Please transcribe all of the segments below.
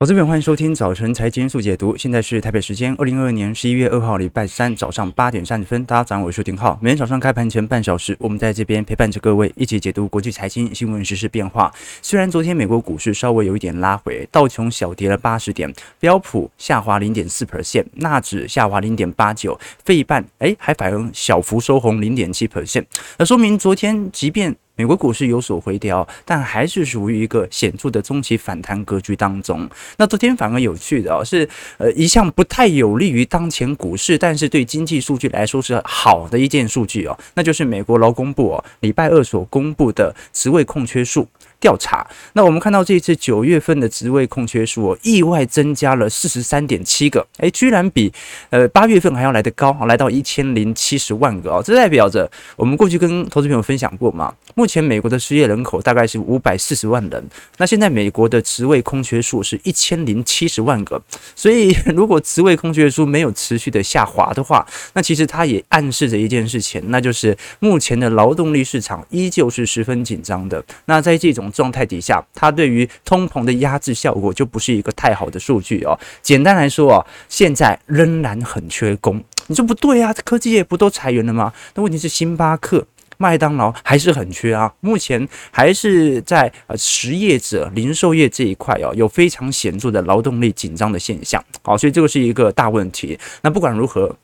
好，这边欢迎收听早晨财经速解读。现在是台北时间二零二二年十一月二号礼拜三早上八点三十分。大家早上好，我是丁浩。每天早上开盘前半小时，我们在这边陪伴着各位一起解读国际财经新闻、时事变化。虽然昨天美国股市稍微有一点拉回，道琼小跌了八十点，标普下滑零点四 percent，纳指下滑零点八九，费半哎还反而小幅收红零点七 percent。那说明昨天即便美国股市有所回调，但还是属于一个显著的中期反弹格局当中。那昨天反而有趣的哦，是呃一项不太有利于当前股市，但是对经济数据来说是好的一件数据哦，那就是美国劳工部哦礼拜二所公布的职位空缺数。调查，那我们看到这一次九月份的职位空缺数，意外增加了四十三点七个，诶，居然比呃八月份还要来得高，来到一千零七十万个哦，这代表着我们过去跟投资朋友分享过嘛，目前美国的失业人口大概是五百四十万人，那现在美国的职位空缺数是一千零七十万个，所以 如果职位空缺数没有持续的下滑的话，那其实它也暗示着一件事情，那就是目前的劳动力市场依旧是十分紧张的，那在这种状态底下，它对于通膨的压制效果就不是一个太好的数据哦。简单来说啊，现在仍然很缺工。你说不对啊，科技业不都裁员了吗？那问题是星巴克、麦当劳还是很缺啊。目前还是在呃实业者、零售业这一块哦，有非常显著的劳动力紧张的现象。好，所以这个是一个大问题。那不管如何。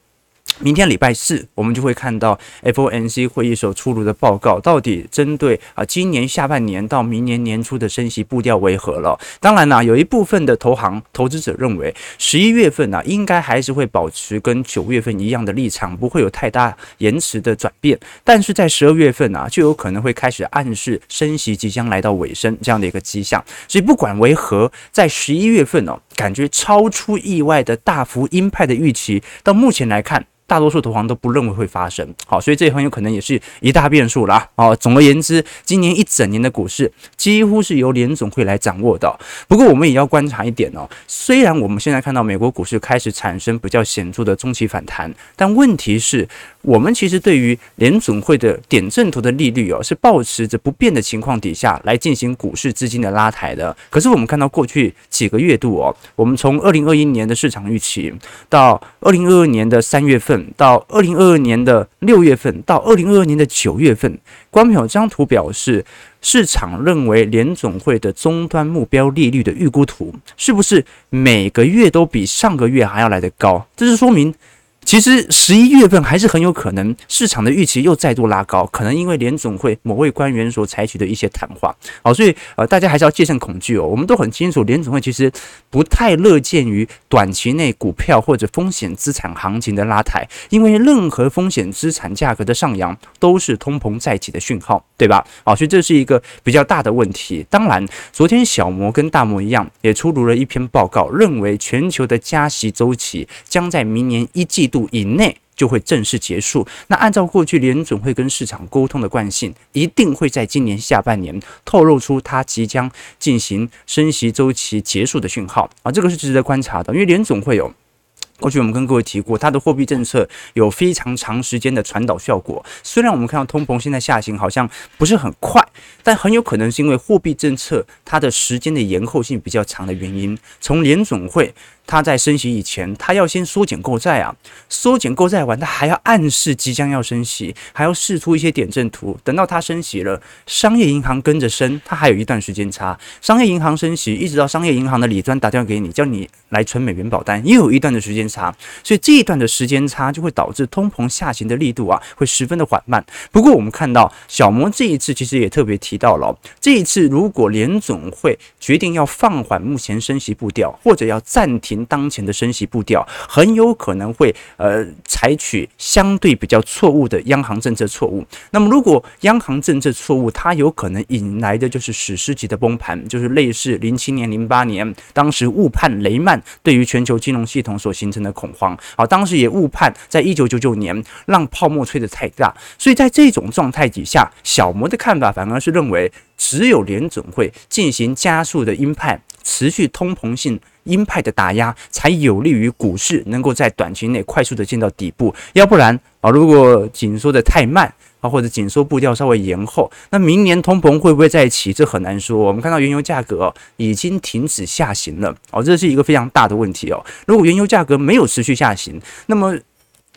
明天礼拜四，我们就会看到 FOMC 会议所出炉的报告，到底针对啊今年下半年到明年年初的升息步调为何了？当然啦，有一部分的投行投资者认为，十一月份呢，应该还是会保持跟九月份一样的立场，不会有太大延迟的转变。但是在十二月份啊，就有可能会开始暗示升息即将来到尾声这样的一个迹象。所以不管为何，在十一月份哦，感觉超出意外的大幅鹰派的预期，到目前来看。大多数投行都不认为会发生，好，所以这很有可能也是一大变数了啊。总而言之，今年一整年的股市几乎是由联总会来掌握的。不过，我们也要观察一点哦，虽然我们现在看到美国股市开始产生比较显著的中期反弹，但问题是，我们其实对于联总会的点阵图的利率哦，是保持着不变的情况底下来进行股市资金的拉抬的。可是，我们看到过去几个月度哦，我们从二零二一年的市场预期到二零二二年的三月份。到二零二二年的六月份，到二零二二年的九月份，光凭，这张图表示市场认为联总会的终端目标利率的预估图，是不是每个月都比上个月还要来得高？这是说明。其实十一月份还是很有可能，市场的预期又再度拉高，可能因为联总会某位官员所采取的一些谈话，好，所以呃，大家还是要戒慎恐惧哦。我们都很清楚，联总会其实不太乐见于短期内股票或者风险资产行情的拉抬，因为任何风险资产价格的上扬都是通膨再起的讯号，对吧？好，所以这是一个比较大的问题。当然，昨天小摩跟大摩一样，也出炉了一篇报告，认为全球的加息周期将在明年一季度以内就会正式结束。那按照过去联总会跟市场沟通的惯性，一定会在今年下半年透露出它即将进行升息周期结束的讯号啊，这个是值得观察的，因为联总会有。过去我们跟各位提过，它的货币政策有非常长时间的传导效果。虽然我们看到通膨现在下行好像不是很快，但很有可能是因为货币政策它的时间的延后性比较长的原因。从联总会。它在升息以前，它要先缩减购债啊，缩减购债完，它还要暗示即将要升息，还要试出一些点阵图。等到它升息了，商业银行跟着升，它还有一段时间差。商业银行升息，一直到商业银行的理专打电话给你，叫你来存美元保单，也有一段的时间差。所以这一段的时间差就会导致通膨下行的力度啊，会十分的缓慢。不过我们看到小摩这一次其实也特特别提到了，这一次如果联总会决定要放缓目前升息步调，或者要暂停。当前的升息步调很有可能会呃采取相对比较错误的央行政策错误。那么如果央行政策错误，它有可能引来的就是史诗级的崩盘，就是类似零七年、零八年当时误判雷曼对于全球金融系统所形成的恐慌。好，当时也误判在一九九九年让泡沫吹得太大。所以在这种状态底下，小摩的看法反而而是认为只有联准会进行加速的鹰派，持续通膨性鹰派的打压，才有利于股市能够在短期内快速的见到底部。要不然啊，如果紧缩的太慢啊，或者紧缩步调稍微延后，那明年通膨会不会再起？这很难说。我们看到原油价格，已经停止下行了哦，这是一个非常大的问题哦。如果原油价格没有持续下行，那么。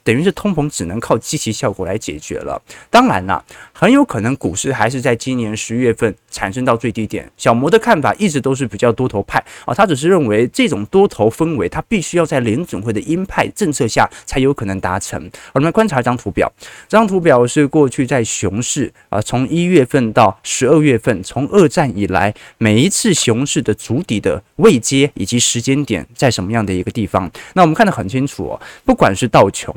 等于是通膨只能靠积极效果来解决了。当然啦，很有可能股市还是在今年十月份产生到最低点。小摩的看法一直都是比较多头派啊，他只是认为这种多头氛围，他必须要在联准会的鹰派政策下才有可能达成。我们观察一张图表，这张图表是过去在熊市啊，从一月份到十二月份，从二战以来每一次熊市的足底的位阶以及时间点在什么样的一个地方。那我们看得很清楚哦，不管是道琼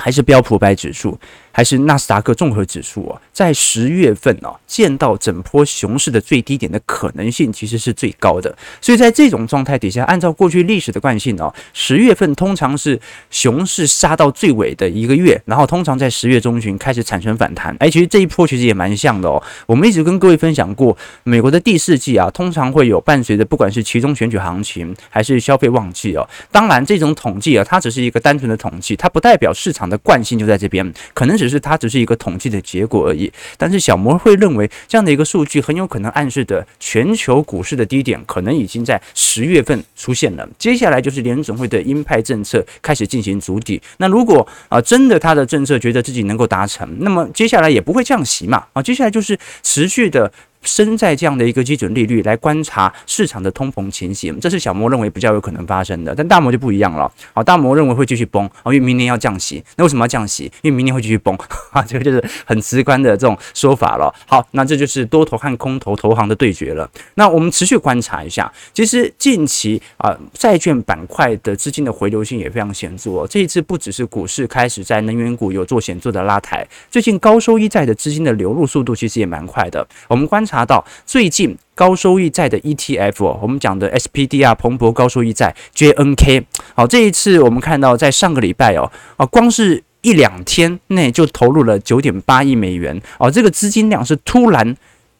还是标普百指数，还是纳斯达克综合指数啊，在十月份啊，见到整波熊市的最低点的可能性其实是最高的。所以在这种状态底下，按照过去历史的惯性哦，十月份通常是熊市杀到最尾的一个月，然后通常在十月中旬开始产生反弹。哎，其实这一波其实也蛮像的哦。我们一直跟各位分享过，美国的第四季啊，通常会有伴随着不管是其中选举行情还是消费旺季哦。当然，这种统计啊，它只是一个单纯的统计，它不代表市场的惯性就在这边，可能只是它只是一个统计的结果而已，但是小摩会认为这样的一个数据很有可能暗示的全球股市的低点可能已经在十月份出现了。接下来就是联总会的鹰派政策开始进行筑底。那如果啊真的他的政策觉得自己能够达成，那么接下来也不会降息嘛啊，接下来就是持续的。身在这样的一个基准利率来观察市场的通膨情形，这是小摩认为比较有可能发生的，但大摩就不一样了。好，大摩认为会继续崩啊，因为明年要降息。那为什么要降息？因为明年会继续崩啊，这个就是很直观的这种说法了。好，那这就是多头和空头投行的对决了。那我们持续观察一下，其实近期啊，债券板块的资金的回流性也非常显著。这一次不只是股市开始在能源股有做显著的拉抬，最近高收益债的资金的流入速度其实也蛮快的。我们观察到最近高收益债的 ETF，我们讲的 SPDR 彭博高收益债 JNK，好，这一次我们看到在上个礼拜哦，啊，光是一两天内就投入了九点八亿美元。哦，这个资金量是突然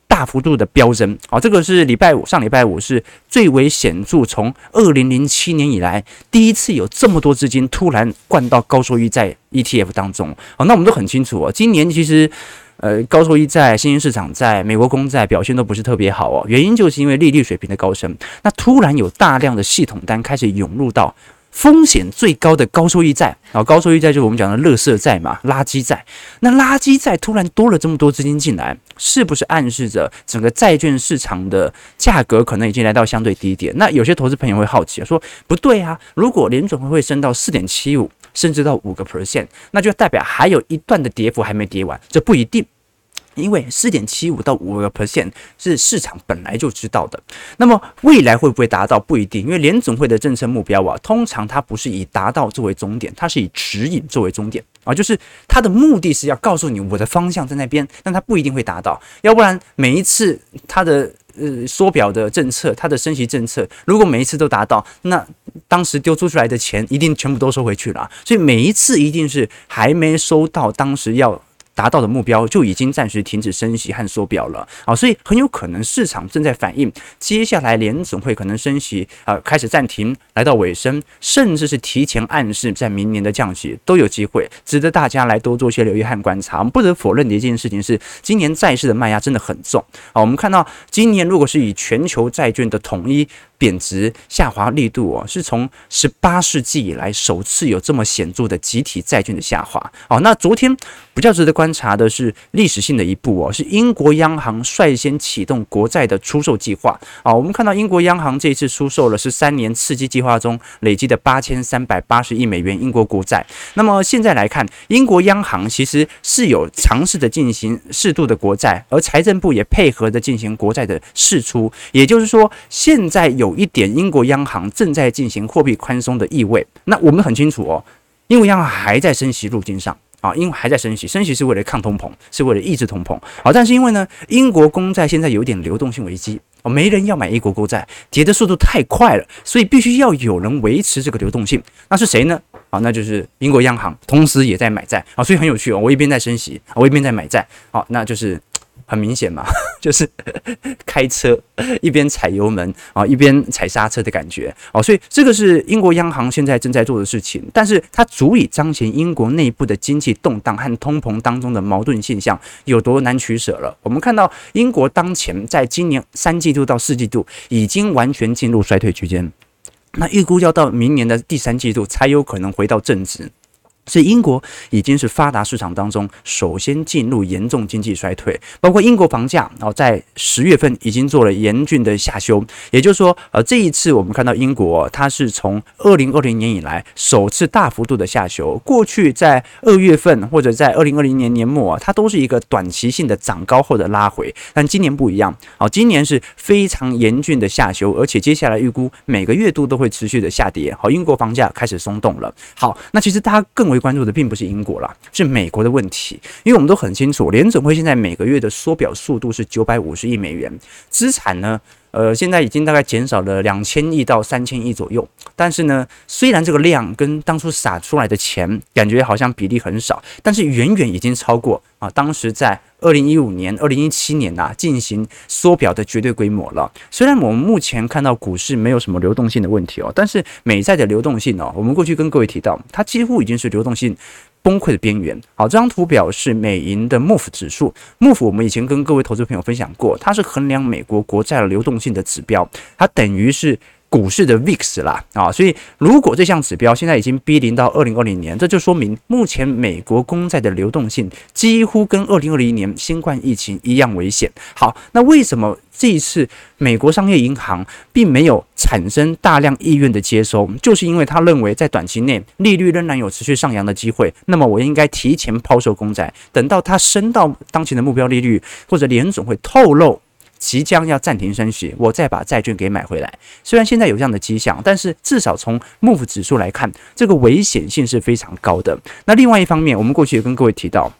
大幅度的飙升，哦，这个是礼拜五上礼拜五是最为显著，从二零零七年以来第一次有这么多资金突然灌到高收益债 ETF 当中，哦，那我们都很清楚哦，今年其实。呃，高收益债、新兴市场债、美国公债表现都不是特别好哦，原因就是因为利率水平的高升。那突然有大量的系统单开始涌入到风险最高的高收益债，啊，高收益债就是我们讲的垃圾债嘛，垃圾债。那垃圾债突然多了这么多资金进来，是不是暗示着整个债券市场的价格可能已经来到相对低点？那有些投资朋友会好奇说，不对啊，如果联准会会升到四点七五。甚至到五个 percent，那就代表还有一段的跌幅还没跌完，这不一定，因为四点七五到五个 percent 是市场本来就知道的。那么未来会不会达到不一定，因为联总会的政策目标啊，通常它不是以达到作为终点，它是以指引作为终点啊，就是它的目的是要告诉你我的方向在那边，但它不一定会达到，要不然每一次它的。呃，缩表的政策，它的升息政策，如果每一次都达到，那当时丢出出来的钱一定全部都收回去了。所以每一次一定是还没收到当时要。达到的目标就已经暂时停止升息和缩表了啊，所以很有可能市场正在反映接下来联总会可能升息啊，开始暂停，来到尾声，甚至是提前暗示在明年的降息都有机会，值得大家来多做些留意和观察。我们不得否认的一件事情是，今年债市的卖压真的很重啊。我们看到今年如果是以全球债券的统一。贬值下滑力度哦，是从十八世纪以来首次有这么显著的集体债券的下滑哦。那昨天比较值得观察的是历史性的一步哦，是英国央行率先启动国债的出售计划啊。我们看到英国央行这一次出售了是三年刺激计划中累积的八千三百八十亿美元英国国债。那么现在来看，英国央行其实是有尝试的进行适度的国债，而财政部也配合的进行国债的释出，也就是说现在有。有一点，英国央行正在进行货币宽松的意味。那我们很清楚哦，英国央行还在升息路径上啊，因为还在升息，升息是为了抗通膨，是为了抑制通膨。好，但是因为呢，英国公债现在有点流动性危机哦，没人要买英国公债，跌的速度太快了，所以必须要有人维持这个流动性。那是谁呢？啊，那就是英国央行，同时也在买债啊，所以很有趣哦。我一边在升息，我一边在买债。好，那就是。很明显嘛，就是 开车一边踩油门啊，一边踩刹车的感觉哦，所以这个是英国央行现在正在做的事情，但是它足以彰显英国内部的经济动荡和通膨当中的矛盾现象有多难取舍了。我们看到英国当前在今年三季度到四季度已经完全进入衰退区间，那预估要到明年的第三季度才有可能回到正值。所以英国已经是发达市场当中首先进入严重经济衰退，包括英国房价哦，在十月份已经做了严峻的下修，也就是说，呃，这一次我们看到英国它是从二零二零年以来首次大幅度的下修，过去在二月份或者在二零二零年年末啊，它都是一个短期性的涨高后的拉回，但今年不一样，哦，今年是非常严峻的下修，而且接下来预估每个月度都会持续的下跌，好，英国房价开始松动了。好，那其实它更为关注的并不是英国啦，是美国的问题。因为我们都很清楚，联准会现在每个月的缩表速度是九百五十亿美元，资产呢，呃，现在已经大概减少了两千亿到三千亿左右。但是呢，虽然这个量跟当初撒出来的钱感觉好像比例很少，但是远远已经超过啊，当时在二零一五年、二零一七年呐、进行缩表的绝对规模了。虽然我们目前看到股市没有什么流动性的问题哦，但是美债的流动性哦，我们过去跟各位提到，它几乎已经是流动性崩溃的边缘。好，这张图表是美银的 MOVE 指数，MOVE 我们以前跟各位投资朋友分享过，它是衡量美国国债流动性的指标，它等于是。股市的 VIX 啦啊，所以如果这项指标现在已经逼临到二零二零年，这就说明目前美国公债的流动性几乎跟二零二零年新冠疫情一样危险。好，那为什么这一次美国商业银行并没有产生大量意愿的接收？就是因为他认为在短期内利率仍然有持续上扬的机会，那么我应该提前抛售公债，等到它升到当前的目标利率，或者联总会透露。即将要暂停升息，我再把债券给买回来。虽然现在有这样的迹象，但是至少从 MOVE 指数来看，这个危险性是非常高的。那另外一方面，我们过去也跟各位提到，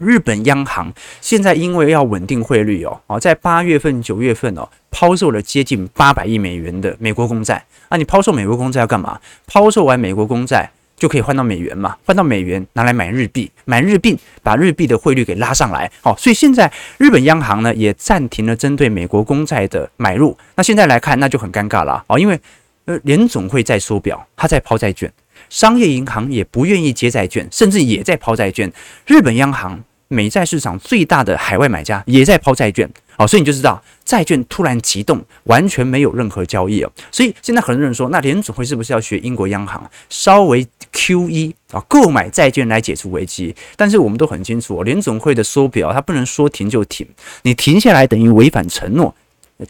日本央行现在因为要稳定汇率哦，哦，在八月份、九月份哦，抛售了接近八百亿美元的美国公债。那你抛售美国公债要干嘛？抛售完美国公债。就可以换到美元嘛，换到美元拿来买日币，买日币把日币的汇率给拉上来。好，所以现在日本央行呢也暂停了针对美国公债的买入。那现在来看，那就很尴尬了哦，因为呃联总会在缩表，他在抛债券，商业银行也不愿意接债券，甚至也在抛债券。日本央行美债市场最大的海外买家也在抛债券。好，所以你就知道债券突然急动，完全没有任何交易哦。所以现在很多人说，那联总会是不是要学英国央行，稍微 QE 啊，购买债券来解除危机？但是我们都很清楚，哦联总会的缩表，它不能说停就停，你停下来等于违反承诺。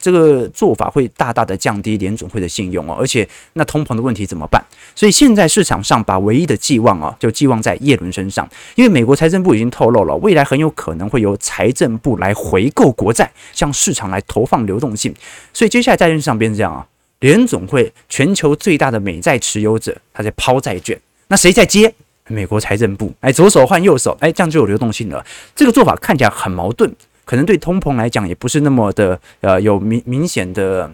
这个做法会大大的降低联总会的信用哦，而且那通膨的问题怎么办？所以现在市场上把唯一的寄望啊，就寄望在叶伦身上，因为美国财政部已经透露了，未来很有可能会由财政部来回购国债，向市场来投放流动性。所以接下来债券市场变成这样啊，联总会全球最大的美债持有者，他在抛债券，那谁在接？美国财政部，哎，左手换右手，哎，这样就有流动性了。这个做法看起来很矛盾。可能对通膨来讲也不是那么的呃有明明显的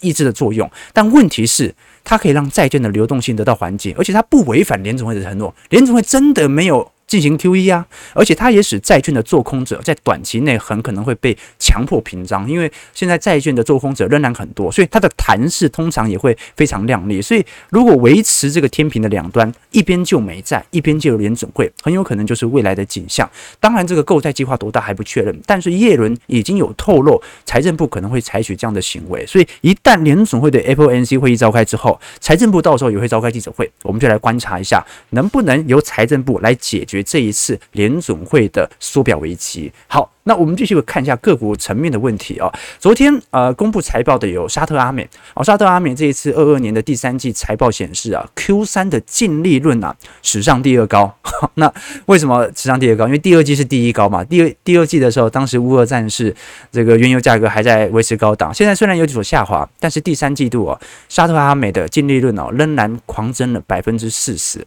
抑制的作用，但问题是它可以让债券的流动性得到缓解，而且它不违反联总会的承诺，联总会真的没有。进行 QE 啊，而且它也使债券的做空者在短期内很可能会被强迫平仓，因为现在债券的做空者仍然很多，所以它的弹势通常也会非常亮丽。所以如果维持这个天平的两端，一边救美债，一边救联准会，很有可能就是未来的景象。当然，这个购债计划多大还不确认，但是叶伦已经有透露，财政部可能会采取这样的行为。所以一旦联准会的 FOMC 会议召开之后，财政部到时候也会召开记者会，我们就来观察一下，能不能由财政部来解决。这一次联总会的缩表危机，好，那我们继续看一下个股层面的问题啊。昨天呃公布财报的有沙特阿美哦，沙特阿美这一次二二年的第三季财报显示啊，Q 三的净利润啊史上第二高。那为什么史上第二高？因为第二季是第一高嘛。第二第二季的时候，当时乌俄战事这个原油价格还在维持高档，现在虽然有所下滑，但是第三季度啊，沙特阿美的净利润哦仍然狂增了百分之四十。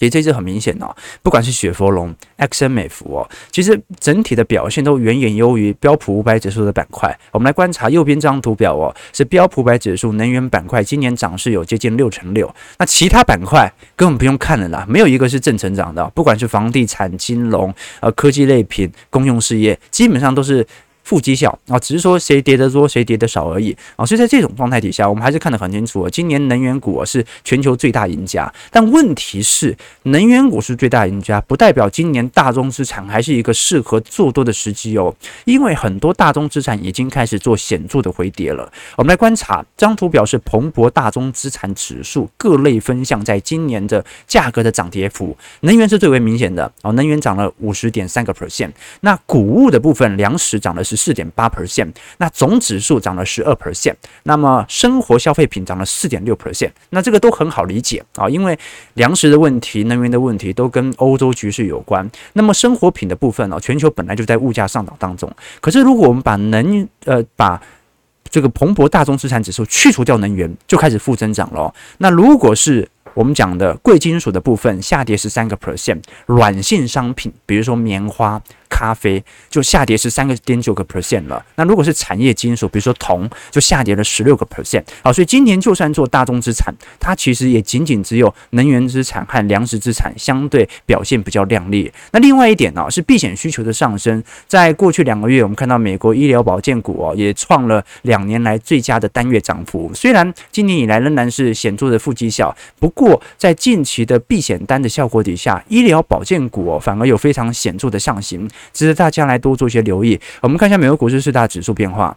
其实这次很明显哦，不管是雪佛龙、XMF 哦，其实整体的表现都远远优于标普五百指数的板块。我们来观察右边这张图表哦，是标普五百指数能源板块今年涨势有接近六成六，那其他板块根本不用看了啦，没有一个是正成长的，不管是房地产、金融、呃科技类品、公用事业，基本上都是。负绩效啊，只是说谁跌得多，谁跌得少而已啊。所以在这种状态底下，我们还是看得很清楚。今年能源股是全球最大赢家，但问题是，能源股是最大赢家，不代表今年大宗资产还是一个适合做多的时机哦。因为很多大宗资产已经开始做显著的回跌了。我们来观察这张图表，示彭博大宗资产指数各类分项在今年的价格的涨跌幅，能源是最为明显的哦，能源涨了五十点三个 percent。那谷物的部分，粮食涨了是。四点八 percent，那总指数涨了十二 percent，那么生活消费品涨了四点六 percent，那这个都很好理解啊，因为粮食的问题、能源的问题都跟欧洲局势有关。那么生活品的部分呢，全球本来就在物价上涨当中，可是如果我们把能呃把这个蓬勃大宗资产指数去除掉能源，就开始负增长了。那如果是我们讲的贵金属的部分下跌十三个 percent，软性商品，比如说棉花。咖啡就下跌十三个点九个 percent 了。那如果是产业金属，比如说铜，就下跌了十六个 percent。好，所以今年就算做大宗资产，它其实也仅仅只有能源资产和粮食资产相对表现比较亮丽。那另外一点呢，是避险需求的上升。在过去两个月，我们看到美国医疗保健股哦，也创了两年来最佳的单月涨幅。虽然今年以来仍然是显著的负绩效，不过在近期的避险单的效果底下，医疗保健股哦反而有非常显著的上行。值得大家来多做一些留意。我们看一下美国股市四大指数变化。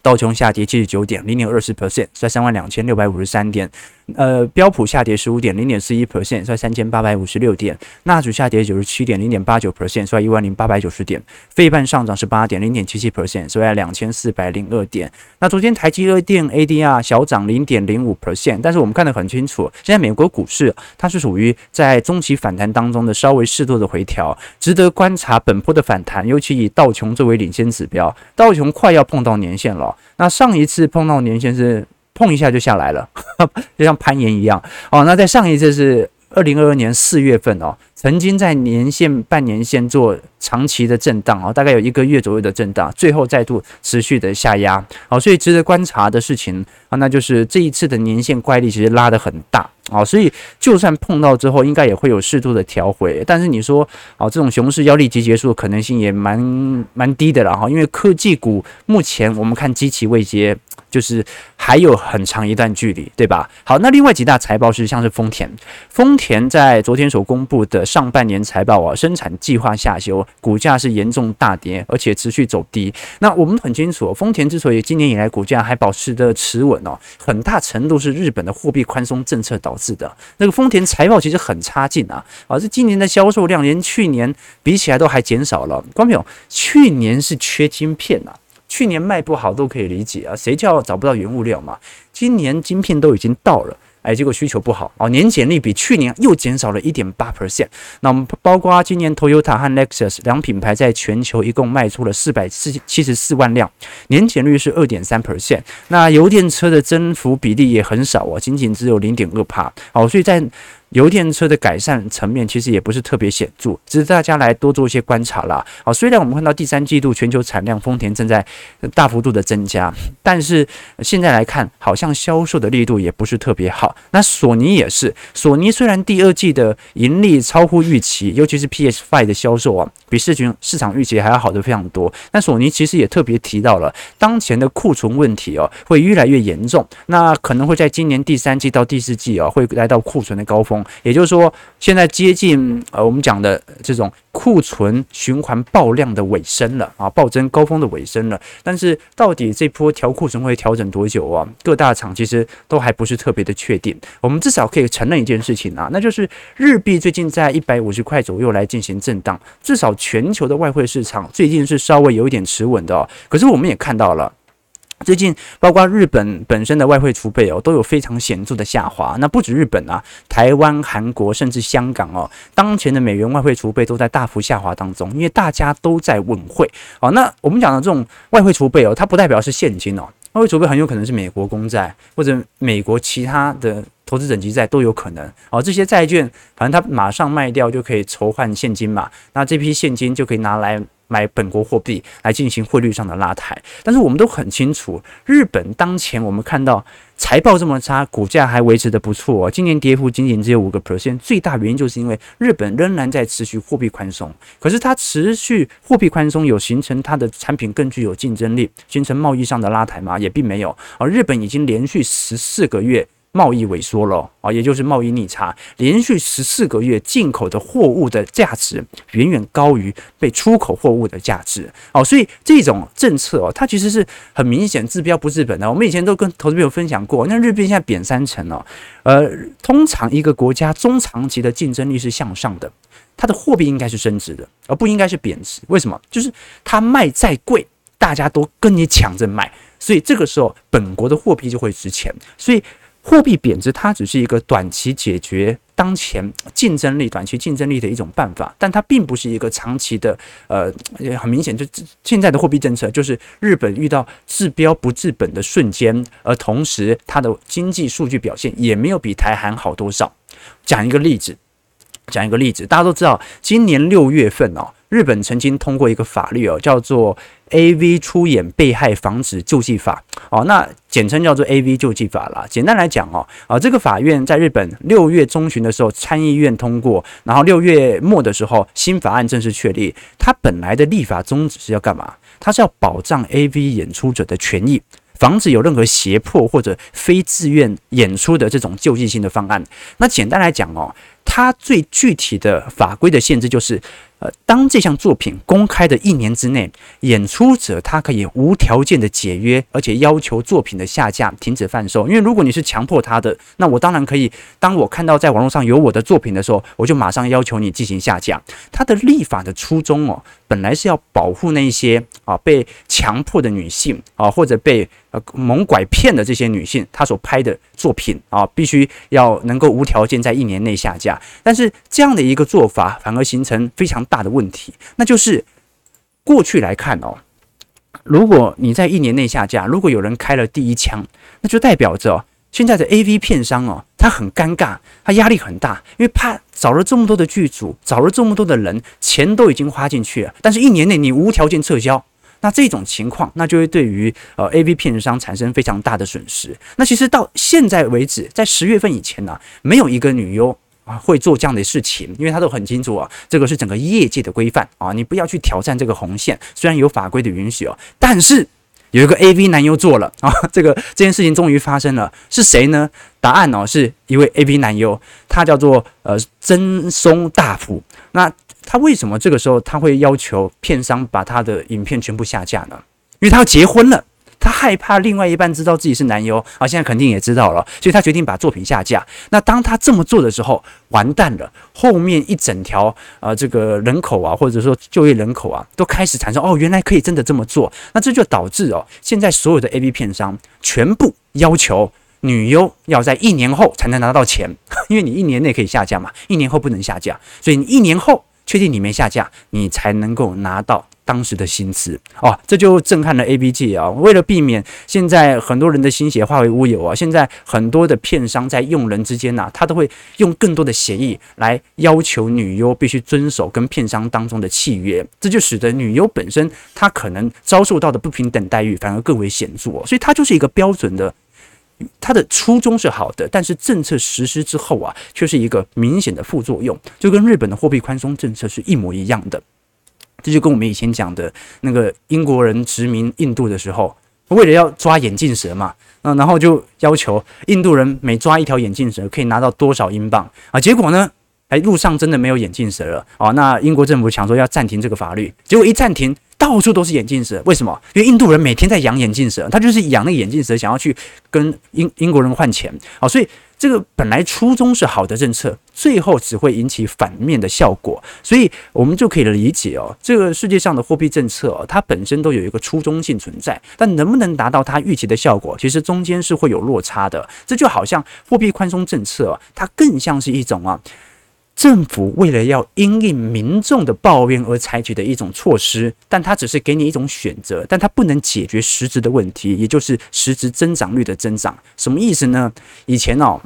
道琼下跌七十九点，零点二四 percent，在三万两千六百五十三点。呃，标普下跌十五点，零点四一 percent，在三千八百五十六点。纳指下跌九十七点，零点八九 percent，在一万零八百九十点。费半上涨十八点，零点七七 percent，收在两千四百零二点。那昨天台积电 ADR 小涨零点零五 percent，但是我们看得很清楚，现在美国股市它是属于在中期反弹当中的稍微适度的回调，值得观察本波的反弹，尤其以道琼作为领先指标，道琼快要碰到年线了。那上一次碰到年线是碰一下就下来了，就像攀岩一样哦。那在上一次是二零二二年四月份哦，曾经在年线、半年线做长期的震荡哦，大概有一个月左右的震荡，最后再度持续的下压哦。所以值得观察的事情啊，那就是这一次的年线乖离其实拉得很大。啊，所以就算碰到之后，应该也会有适度的调回。但是你说，啊，这种熊市要立即结束的可能性也蛮蛮低的了哈。因为科技股目前我们看基期未接，就是还有很长一段距离，对吧？好，那另外几大财报是像是丰田，丰田在昨天所公布的上半年财报啊，生产计划下修，股价是严重大跌，而且持续走低。那我们很清楚，丰田之所以今年以来股价还保持的持稳哦，很大程度是日本的货币宽松政策导是的，那个丰田财报其实很差劲啊，啊，这今年的销售量连去年比起来都还减少了。观众朋友，去年是缺晶片啊，去年卖不好都可以理解啊，谁叫找不到原物料嘛？今年晶片都已经到了。哎，结果需求不好哦，年减率比去年又减少了一点八 percent。那我们包括今年 Toyota 和 Nexus 两品牌在全球一共卖出了四百四七十四万辆，年减率是二点三 percent。那油电车的增幅比例也很少哦，仅仅只有零点二帕。好，所以在油电车的改善层面其实也不是特别显著，只是大家来多做一些观察啦。好，虽然我们看到第三季度全球产量丰田正在大幅度的增加，但是现在来看，好像销售的力度也不是特别好。那索尼也是，索尼虽然第二季的盈利超乎预期，尤其是 PS5 的销售啊，比市群市场预期还要好的非常多。但索尼其实也特别提到了当前的库存问题哦，会越来越严重，那可能会在今年第三季到第四季啊，会来到库存的高峰。也就是说，现在接近呃我们讲的这种库存循环爆量的尾声了啊，暴增高峰的尾声了。但是到底这波调库存会调整多久啊？各大厂其实都还不是特别的确定。我们至少可以承认一件事情啊，那就是日币最近在一百五十块左右来进行震荡，至少全球的外汇市场最近是稍微有一点持稳的哦。可是我们也看到了。最近，包括日本本身的外汇储备哦，都有非常显著的下滑。那不止日本啊，台湾、韩国甚至香港哦，当前的美元外汇储备都在大幅下滑当中，因为大家都在稳汇。哦，那我们讲的这种外汇储备哦，它不代表是现金哦，外汇储备很有可能是美国公债或者美国其他的。投资等级债都有可能哦。这些债券反正它马上卖掉就可以筹换现金嘛，那这批现金就可以拿来。买本国货币来进行汇率上的拉抬，但是我们都很清楚，日本当前我们看到财报这么差，股价还维持的不错哦，今年跌幅仅仅只有五个 percent，最大原因就是因为日本仍然在持续货币宽松，可是它持续货币宽松有形成它的产品更具有竞争力，形成贸易上的拉抬吗？也并没有，而日本已经连续十四个月。贸易萎缩了啊，也就是贸易逆差，连续十四个月进口的货物的价值远远高于被出口货物的价值哦，所以这种政策哦，它其实是很明显治标不治本的。我们以前都跟投资朋友分享过，那日币现在贬三成哦，呃，通常一个国家中长期的竞争力是向上的，它的货币应该是升值的，而不应该是贬值。为什么？就是它卖再贵，大家都跟你抢着买，所以这个时候本国的货币就会值钱，所以。货币贬值，它只是一个短期解决当前竞争力、短期竞争力的一种办法，但它并不是一个长期的。呃，很明显，就现在的货币政策就是日本遇到治标不治本的瞬间，而同时它的经济数据表现也没有比台韩好多少。讲一个例子，讲一个例子，大家都知道，今年六月份哦，日本曾经通过一个法律哦，叫做。AV 出演被害防止救济法哦，那简称叫做 AV 救济法啦。简单来讲哦，啊，这个法院在日本六月中旬的时候参议院通过，然后六月末的时候新法案正式确立。它本来的立法宗旨是要干嘛？它是要保障 AV 演出者的权益，防止有任何胁迫或者非自愿演出的这种救济性的方案。那简单来讲哦，它最具体的法规的限制就是。呃，当这项作品公开的一年之内，演出者他可以无条件的解约，而且要求作品的下架、停止贩售。因为如果你是强迫他的，那我当然可以。当我看到在网络上有我的作品的时候，我就马上要求你进行下架。他的立法的初衷哦，本来是要保护那些啊被强迫的女性啊，或者被呃蒙拐骗的这些女性，她所拍的作品啊，必须要能够无条件在一年内下架。但是这样的一个做法，反而形成非常大的问题，那就是过去来看哦，如果你在一年内下架，如果有人开了第一枪，那就代表着现在的 AV 片商哦，他很尴尬，他压力很大，因为怕找了这么多的剧组，找了这么多的人，钱都已经花进去了，但是一年内你无条件撤销，那这种情况，那就会对于呃 AV 片商产生非常大的损失。那其实到现在为止，在十月份以前呢、没有一个女优。啊，会做这样的事情，因为他都很清楚啊，这个是整个业界的规范啊，你不要去挑战这个红线。虽然有法规的允许哦，但是有一个 AV 男优做了啊，这个这件事情终于发生了，是谁呢？答案哦，是一位 AV 男优，他叫做呃真松大辅。那他为什么这个时候他会要求片商把他的影片全部下架呢？因为他要结婚了。他害怕另外一半知道自己是男优啊，现在肯定也知道了，所以他决定把作品下架。那当他这么做的时候，完蛋了，后面一整条呃这个人口啊，或者说就业人口啊，都开始产生哦，原来可以真的这么做。那这就导致哦，现在所有的 AV 片商全部要求女优要在一年后才能拿到钱，因为你一年内可以下架嘛，一年后不能下架，所以你一年后确定你没下架，你才能够拿到。当时的心思哦，这就震撼了 ABG 啊！为了避免现在很多人的心血化为乌有啊，现在很多的片商在用人之间呐、他都会用更多的协议来要求女优必须遵守跟片商当中的契约，这就使得女优本身她可能遭受到的不平等待遇反而更为显著，所以它就是一个标准的，它的初衷是好的，但是政策实施之后啊，却是一个明显的副作用，就跟日本的货币宽松政策是一模一样的。这就跟我们以前讲的那个英国人殖民印度的时候，为了要抓眼镜蛇嘛，那，然后就要求印度人每抓一条眼镜蛇可以拿到多少英镑啊？结果呢，哎，路上真的没有眼镜蛇了啊！那英国政府想说要暂停这个法律，结果一暂停，到处都是眼镜蛇。为什么？因为印度人每天在养眼镜蛇，他就是养那个眼镜蛇，想要去跟英英国人换钱啊，所以。这个本来初衷是好的政策，最后只会引起反面的效果，所以我们就可以理解哦，这个世界上的货币政策，它本身都有一个初衷性存在，但能不能达到它预期的效果，其实中间是会有落差的。这就好像货币宽松政策，它更像是一种啊。政府为了要因应民众的抱怨而采取的一种措施，但它只是给你一种选择，但它不能解决实质的问题，也就是实质增长率的增长。什么意思呢？以前哦，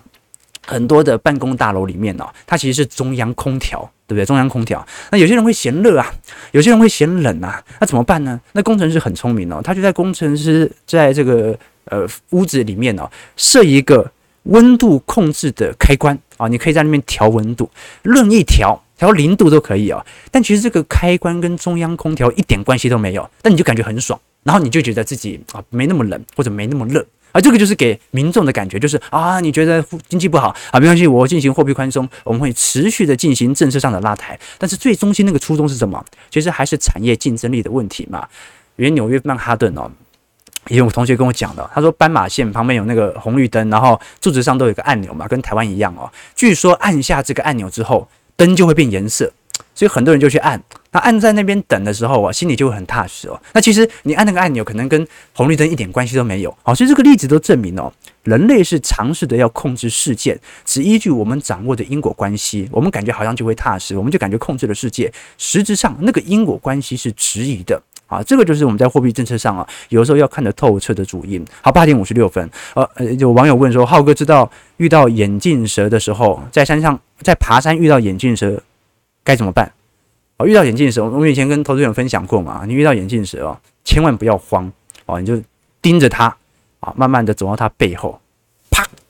很多的办公大楼里面哦，它其实是中央空调，对不对？中央空调。那有些人会嫌热啊，有些人会嫌冷啊，那怎么办呢？那工程师很聪明哦，他就在工程师在这个呃屋子里面哦，设一个温度控制的开关啊，你可以在那边调温度，任意调，调零度都可以哦。但其实这个开关跟中央空调一点关系都没有，但你就感觉很爽，然后你就觉得自己啊没那么冷或者没那么热。而、这个就是给民众的感觉，就是啊，你觉得经济不好啊，没关系，我进行货币宽松，我们会持续的进行政策上的拉抬。但是最中心那个初衷是什么？其实还是产业竞争力的问题嘛。因为纽约曼哈顿哦，也有同学跟我讲的，他说斑马线旁边有那个红绿灯，然后柱子上都有个按钮嘛，跟台湾一样哦。据说按下这个按钮之后，灯就会变颜色。所以很多人就去按，那按在那边等的时候啊，心里就会很踏实哦。那其实你按那个按钮，可能跟红绿灯一点关系都没有。好，所以这个例子都证明哦，人类是尝试的要控制事件，只依据我们掌握的因果关系，我们感觉好像就会踏实，我们就感觉控制了世界。实质上那个因果关系是质疑的啊。这个就是我们在货币政策上啊，有时候要看得透彻的主因。好，八点五十六分，呃呃，有网友问说，浩哥知道遇到眼镜蛇的时候，在山上在爬山遇到眼镜蛇。该怎么办？哦，遇到眼镜蛇，我们以前跟投资人分享过嘛。你遇到眼镜蛇哦，千万不要慌哦，你就盯着它啊，慢慢的走到它背后。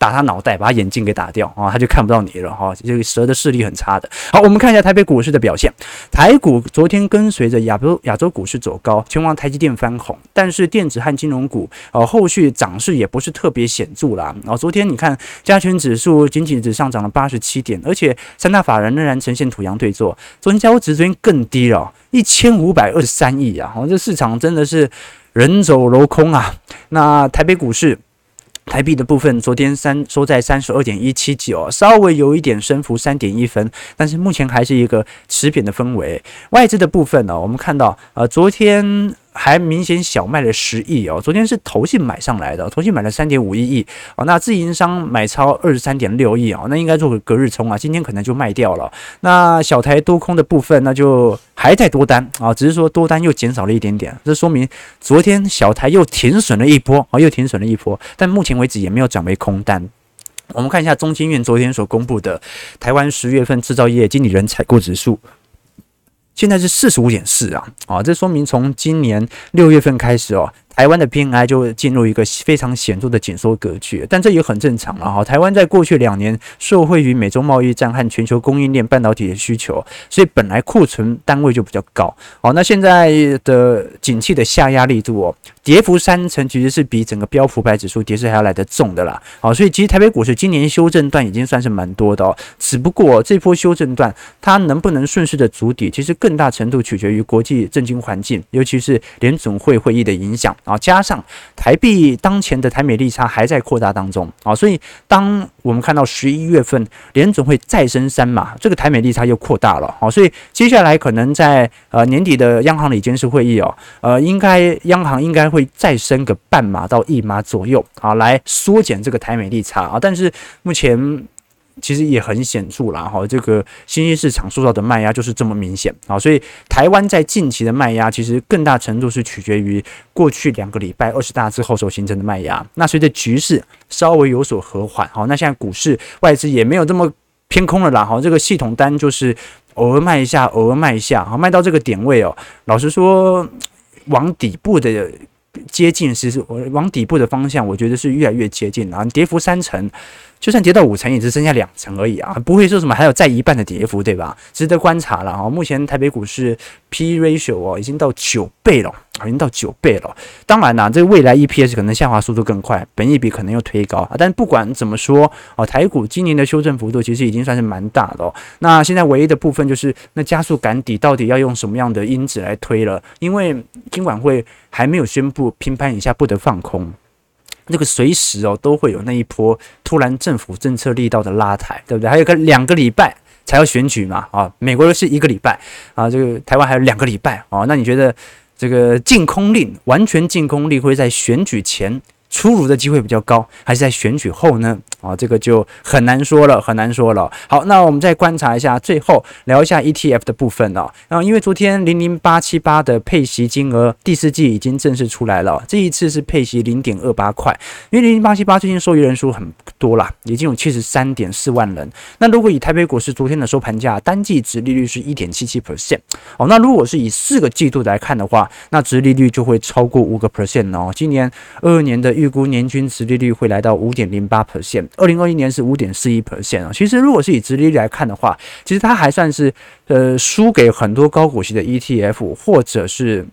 打他脑袋，把眼镜给打掉啊，他就看不到你了哈。这个蛇的视力很差的。好，我们看一下台北股市的表现。台股昨天跟随着亚洲亚洲股市走高，全网台积电翻红，但是电子和金融股呃后续涨势也不是特别显著啦。啊，昨天你看加权指数仅仅只上涨了八十七点，而且三大法人仍然呈现土洋对坐。昨天交易值昨天更低了，一千五百二十三亿啊！哦，这市场真的是人走楼空啊。那台北股市。台币的部分，昨天三收在三十二点一七九，稍微有一点升幅三点一分，但是目前还是一个持贬的氛围。外资的部分呢，我们看到，呃，昨天。还明显小卖了十亿哦，昨天是投信买上来的，投信买了三点五一亿哦，那自营商买超二十三点六亿哦，那应该做个隔日冲啊，今天可能就卖掉了。那小台多空的部分，那就还在多单啊，只是说多单又减少了一点点，这说明昨天小台又停损了一波啊，又停损了一波，但目前为止也没有转为空单。我们看一下中金院昨天所公布的台湾十月份制造业经理人采购指数。现在是四十五点四啊，啊，这说明从今年六月份开始哦。台湾的 PNI 就进入一个非常显著的紧缩格局，但这也很正常了哈。台湾在过去两年受惠于美中贸易战和全球供应链半导体的需求，所以本来库存单位就比较高。好，那现在的景气的下压力度哦，跌幅三成，其实是比整个标普百指数跌势还要来得重的啦。好，所以其实台北股市今年修正段已经算是蛮多的哦。只不过这波修正段它能不能顺势的筑底，其实更大程度取决于国际政经环境，尤其是联总会会议的影响。啊，加上台币当前的台美利差还在扩大当中啊，所以当我们看到十一月份联准会再升三码，这个台美利差又扩大了啊，所以接下来可能在呃年底的央行理监事会议哦，呃，应该央行应该会再升个半码到一码左右啊，来缩减这个台美利差啊，但是目前。其实也很显著啦，哈，这个新兴市场受到的卖压就是这么明显啊，所以台湾在近期的卖压其实更大程度是取决于过去两个礼拜二十大之后所形成的卖压。那随着局势稍微有所和缓，好，那现在股市外资也没有这么偏空了啦，哈，这个系统单就是偶尔卖一下，偶尔卖一下，好，卖到这个点位哦，老实说，往底部的接近，其实我往底部的方向，我觉得是越来越接近了，跌幅三成。就算跌到五成，也只剩下两成而已啊，不会说什么还有再一半的跌幅，对吧？值得观察了哈。目前台北股市 P ratio 哦，已经到九倍了，已经到九倍了。当然啦，这个未来 EPS 可能下滑速度更快，本益比可能又推高啊。但不管怎么说哦，台股今年的修正幅度其实已经算是蛮大的哦。那现在唯一的部分就是，那加速赶底到底要用什么样的因子来推了？因为金管会还没有宣布平盘以下不得放空。那个随时哦都会有那一波突然政府政策力道的拉抬，对不对？还有个两个礼拜才要选举嘛，啊，美国又是一个礼拜啊，这个台湾还有两个礼拜啊，那你觉得这个禁空令完全禁空令会在选举前出炉的机会比较高，还是在选举后呢？啊，这个就很难说了，很难说了。好，那我们再观察一下，最后聊一下 ETF 的部分哦。然后，因为昨天零零八七八的配息金额第四季已经正式出来了，这一次是配息零点二八块。因为零零八七八最近受益人数很多啦，已经有七十三点四万人。那如果以台北股市昨天的收盘价，单季殖利率是一点七七 percent 哦。那如果是以四个季度来看的话，那殖利率就会超过五个 percent 哦。今年二二年的预估年均殖利率会来到五点零八 percent，二零二一年是五点四一 percent 啊。其实如果是以殖利率来看的话，其实它还算是呃输给很多高股息的 ETF 或者是。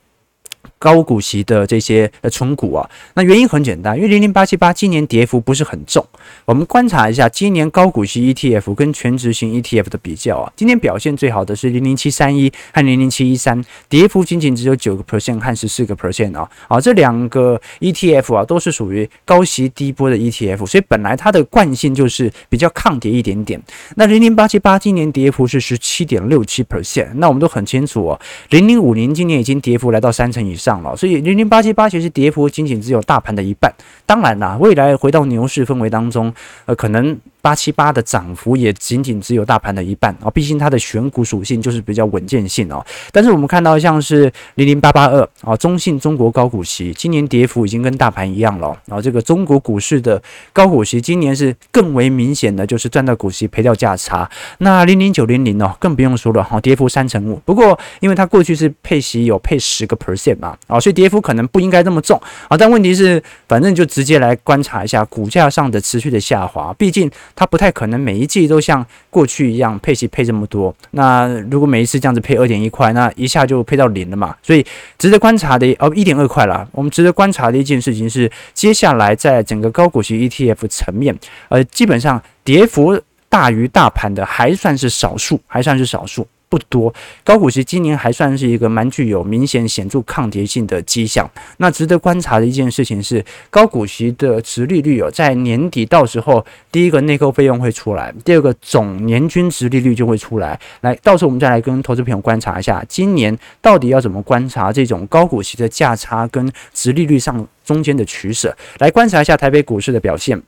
高股息的这些呃存股啊，那原因很简单，因为零零八七八今年跌幅不是很重。我们观察一下今年高股息 ETF 跟全值型 ETF 的比较啊，今年表现最好的是零零七三一和零零七一三，跌幅仅仅只有九个 percent 和十四个 percent 啊。啊，这两个 ETF 啊都是属于高息低波的 ETF，所以本来它的惯性就是比较抗跌一点点。那零零八七八今年跌幅是十七点六七 percent，那我们都很清楚哦，零零五零今年已经跌幅来到三成以上。了，所以零零八七八其实跌幅仅仅只有大盘的一半。当然啦，未来回到牛市氛围当中，呃，可能。八七八的涨幅也仅仅只有大盘的一半啊，毕竟它的选股属性就是比较稳健性哦。但是我们看到像是零零八八二啊，中信中国高股息今年跌幅已经跟大盘一样了然后。这个中国股市的高股息今年是更为明显的，就是赚到股息赔掉价差。那零零九零零哦，更不用说了哈，跌幅三成五。不过因为它过去是配息有配十个 percent 嘛啊，所以跌幅可能不应该这么重啊。但问题是，反正就直接来观察一下股价上的持续的下滑，毕竟。它不太可能每一季都像过去一样配息配这么多。那如果每一次这样子配二点一块，那一下就配到零了嘛。所以值得观察的哦，一点二块了。我们值得观察的一件事情是，接下来在整个高股息 ETF 层面，呃，基本上跌幅大于大盘的还算是少数，还算是少数。不多，高股息今年还算是一个蛮具有明显显著抗跌性的迹象。那值得观察的一件事情是，高股息的殖利率有，在年底到时候，第一个内扣费用会出来，第二个总年均殖利率就会出来。来，到时候我们再来跟投资朋友观察一下，今年到底要怎么观察这种高股息的价差跟殖利率上中间的取舍，来观察一下台北股市的表现。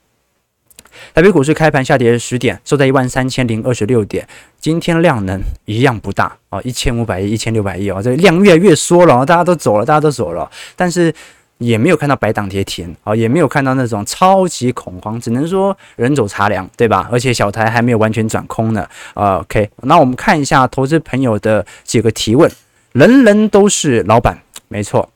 台北股市开盘下跌十点，收在一万三千零二十六点。今天量能一样不大啊，一千五百亿、一千六百亿啊，这量越来越缩了啊，大家都走了，大家都走了，但是也没有看到白档跌停啊，也没有看到那种超级恐慌，只能说人走茶凉，对吧？而且小台还没有完全转空呢。啊 OK，那我们看一下投资朋友的几个提问，人人都是老板，没错。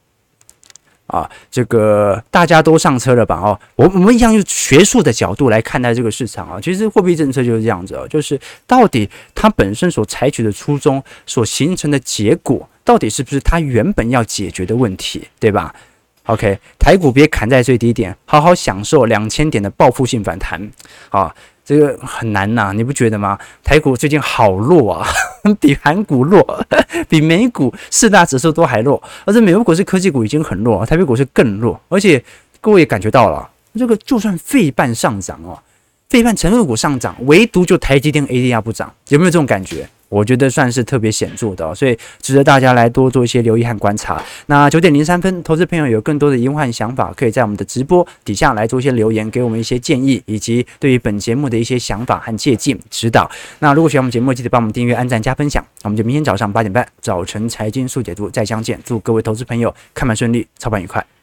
啊，这个大家都上车了吧？哦，我我们一样用学术的角度来看待这个市场啊。其实货币政策就是这样子哦，就是到底它本身所采取的初衷，所形成的结果，到底是不是它原本要解决的问题，对吧？OK，台股别砍在最低点，好好享受两千点的报复性反弹啊。这个很难呐，你不觉得吗？台股最近好弱啊，比韩股弱，比美股四大指数都还弱。而且美国股市科技股已经很弱，台北股市更弱。而且各位也感觉到了，这个就算费半上涨哦，费半成分股上涨，唯独就台积电 ADR 不涨，有没有这种感觉？我觉得算是特别显著的，所以值得大家来多做一些留意和观察。那九点零三分，投资朋友有更多的疑问和想法，可以在我们的直播底下来做一些留言，给我们一些建议，以及对于本节目的一些想法和借鉴指导。那如果喜欢我们节目，记得帮我们订阅、按赞、加分享。那我们就明天早上八点半，早晨财经速解读再相见。祝各位投资朋友看盘顺利，操盘愉快。